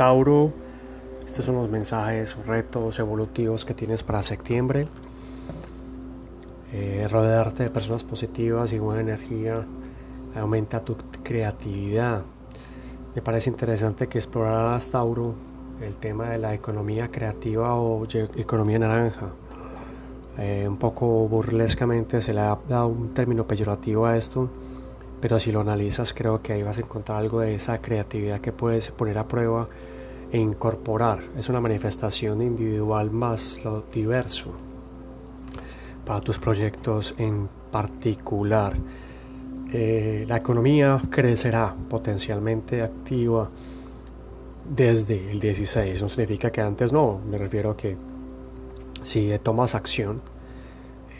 Tauro, estos son los mensajes, retos evolutivos que tienes para septiembre. Eh, rodearte de personas positivas y buena energía aumenta tu creatividad. Me parece interesante que exploraras Tauro el tema de la economía creativa o economía naranja. Eh, un poco burlescamente se le ha dado un término peyorativo a esto, pero si lo analizas creo que ahí vas a encontrar algo de esa creatividad que puedes poner a prueba e incorporar. Es una manifestación individual más lo diverso para tus proyectos en particular. Eh, la economía crecerá potencialmente activa desde el 16. No significa que antes no, me refiero a que si tomas acción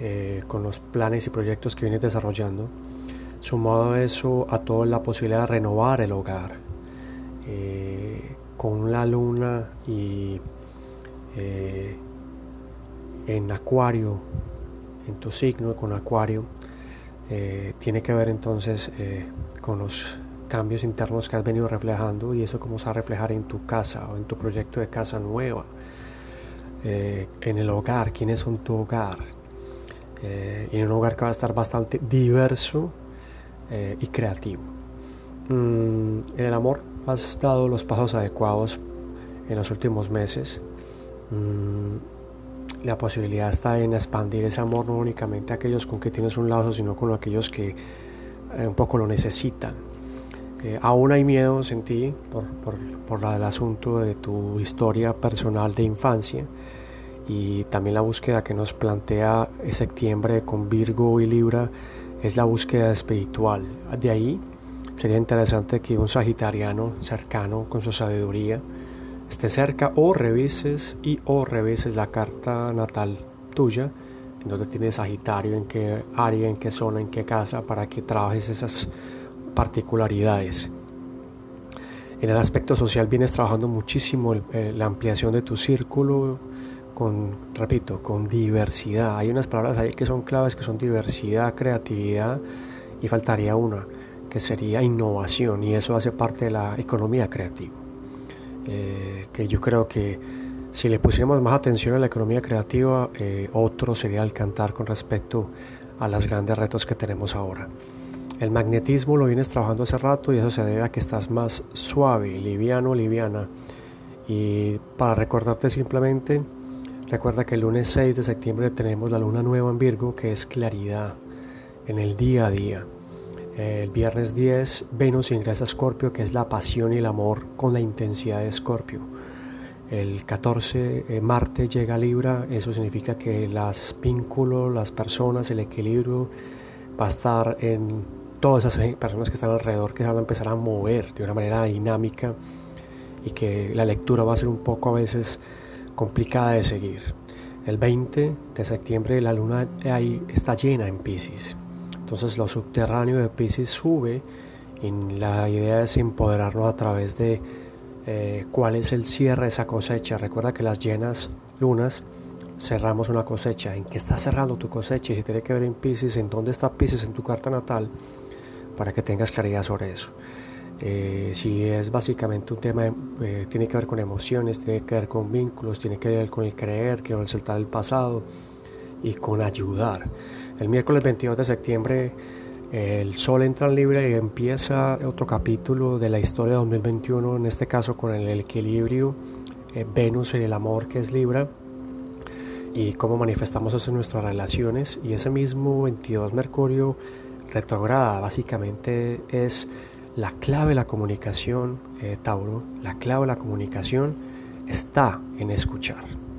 eh, con los planes y proyectos que vienes desarrollando, sumado a eso a toda la posibilidad de renovar el hogar eh, con la luna y eh, en acuario, en tu signo con acuario, tiene que ver entonces con los cambios internos que has venido reflejando y eso cómo se va a reflejar en tu casa o en tu proyecto de casa nueva, eh, en el hogar, quiénes son tu hogar, eh, en un hogar que va a estar bastante diverso eh, y creativo. Mm, en el amor has dado los pasos adecuados en los últimos meses. Mm, la posibilidad está en expandir ese amor no únicamente a aquellos con que tienes un lazo, sino con aquellos que un poco lo necesitan aún hay miedos en ti por, por, por el asunto de tu historia personal de infancia y también la búsqueda que nos plantea septiembre con Virgo y Libra es la búsqueda espiritual. De ahí sería interesante que un sagitariano cercano con su sabiduría esté cerca o revises y o revises la carta natal tuya en donde tienes Sagitario, en qué área, en qué zona, en qué casa, para que trabajes esas particularidades. En el aspecto social vienes trabajando muchísimo eh, la ampliación de tu círculo con, repito, con diversidad. Hay unas palabras ahí que son claves, que son diversidad, creatividad y faltaría una, que sería innovación y eso hace parte de la economía creativa. Eh, que yo creo que si le pusiéramos más atención a la economía creativa, eh, otro sería el cantar con respecto a los grandes retos que tenemos ahora. El magnetismo lo vienes trabajando hace rato y eso se debe a que estás más suave, liviano, liviana. Y para recordarte simplemente, recuerda que el lunes 6 de septiembre tenemos la luna nueva en Virgo, que es claridad en el día a día. El viernes 10 Venus ingresa a Escorpio, que es la pasión y el amor con la intensidad de Escorpio. El 14 eh, Marte llega a Libra, eso significa que los vínculos, las personas, el equilibrio va a estar en todas esas personas que están alrededor que se van a empezar a mover de una manera dinámica y que la lectura va a ser un poco a veces complicada de seguir. El 20 de septiembre la luna ahí está llena en Pisces. Entonces lo subterráneo de Pisces sube y la idea es empoderarnos a través de eh, cuál es el cierre de esa cosecha. Recuerda que las llenas lunas cerramos una cosecha. ¿En qué está cerrando tu cosecha? Si tiene que ver en Pisces, ¿en dónde está Pisces en tu carta natal? para que tengas claridad sobre eso. Eh, si es básicamente un tema, eh, tiene que ver con emociones, tiene que ver con vínculos, tiene que ver con el creer, el soltar el pasado y con ayudar. El miércoles 22 de septiembre el sol entra en Libra y empieza otro capítulo de la historia de 2021, en este caso con el equilibrio eh, Venus y el amor que es Libra y cómo manifestamos eso en nuestras relaciones y ese mismo 22 Mercurio retrograda básicamente es la clave de la comunicación, eh, Tauro, la clave de la comunicación está en escuchar.